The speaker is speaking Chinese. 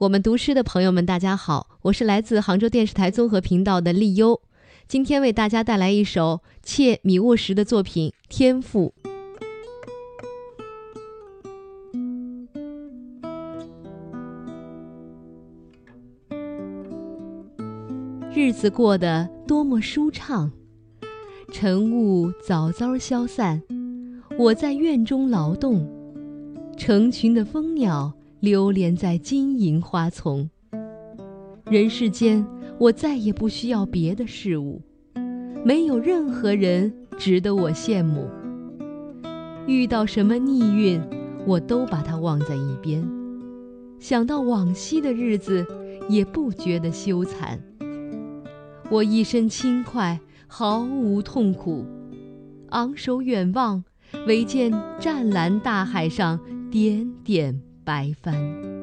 我们读诗的朋友们，大家好，我是来自杭州电视台综合频道的丽优，今天为大家带来一首切米沃什的作品《天赋》。日子过得多么舒畅，晨雾早早消散，我在院中劳动，成群的蜂鸟。流连在金银花丛。人世间，我再也不需要别的事物，没有任何人值得我羡慕。遇到什么逆运，我都把它忘在一边。想到往昔的日子，也不觉得羞惭。我一身轻快，毫无痛苦，昂首远望，唯见湛蓝大海上点点。白帆